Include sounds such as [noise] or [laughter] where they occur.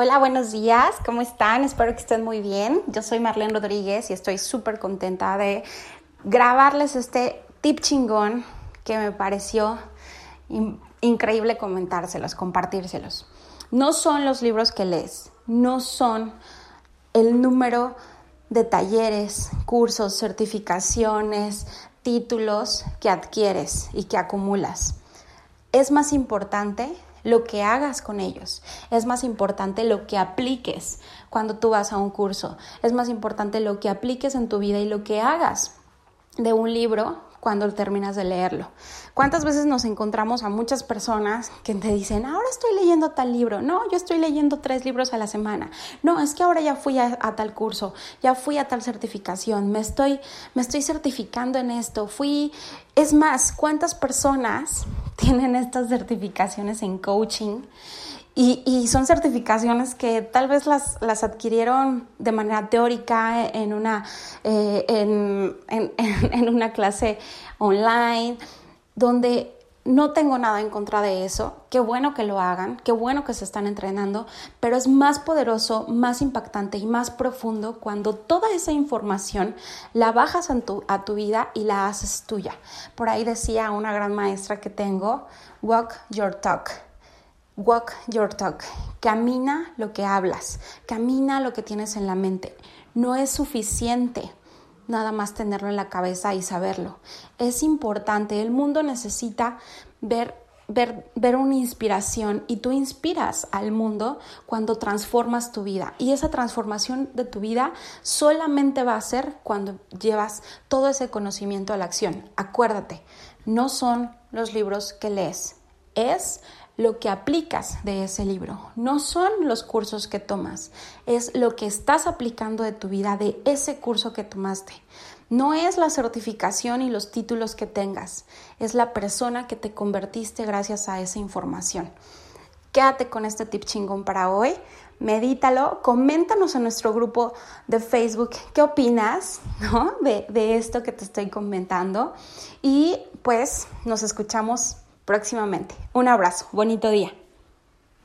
Hola, buenos días, ¿cómo están? Espero que estén muy bien. Yo soy Marlene Rodríguez y estoy súper contenta de grabarles este tip chingón que me pareció increíble comentárselos, compartírselos. No son los libros que lees, no son el número de talleres, cursos, certificaciones, títulos que adquieres y que acumulas. Es más importante lo que hagas con ellos. Es más importante lo que apliques cuando tú vas a un curso. Es más importante lo que apliques en tu vida y lo que hagas de un libro cuando terminas de leerlo. ¿Cuántas veces nos encontramos a muchas personas que te dicen, ahora estoy leyendo tal libro? No, yo estoy leyendo tres libros a la semana. No, es que ahora ya fui a, tal curso, ya fui a tal certificación, me estoy, me estoy certificando en esto, fui... Es más, ¿cuántas personas tienen estas certificaciones en coaching? Y, son certificaciones que tal vez las, las adquirieron de manera teórica en una, eh, en, en, [laughs] una clase online, donde no tengo nada en contra de eso. Qué bueno que lo hagan, qué bueno que se están entrenando, pero es más poderoso, más impactante y más profundo cuando toda esa información la bajas a tu, vida y la haces tuya. Por ahí decía una gran maestra que tengo, walk your talk Walk your talk. Camina lo que hablas, camina lo que tienes en la mente. No es suficiente nada más tenerlo en la cabeza y saberlo. Es importante, el mundo necesita ver, ver, ver una inspiración y tú inspiras al mundo cuando transformas tu vida. Y esa transformación de tu vida solamente va a ser cuando llevas todo ese conocimiento a la acción. Acuérdate, no son los libros que lees, es lo que aplicas de ese libro. No son los cursos que tomas, es lo que estás aplicando de tu vida de ese curso que tomaste. No es la certificación y los títulos que tengas, es la persona que te convertiste gracias a esa información. Quédate con este tip chingón para hoy, medítalo, coméntanos en nuestro grupo de Facebook qué opinas [laughs] de, de esto que te estoy comentando y pues nos escuchamos próximamente. Un abrazo, bonito día.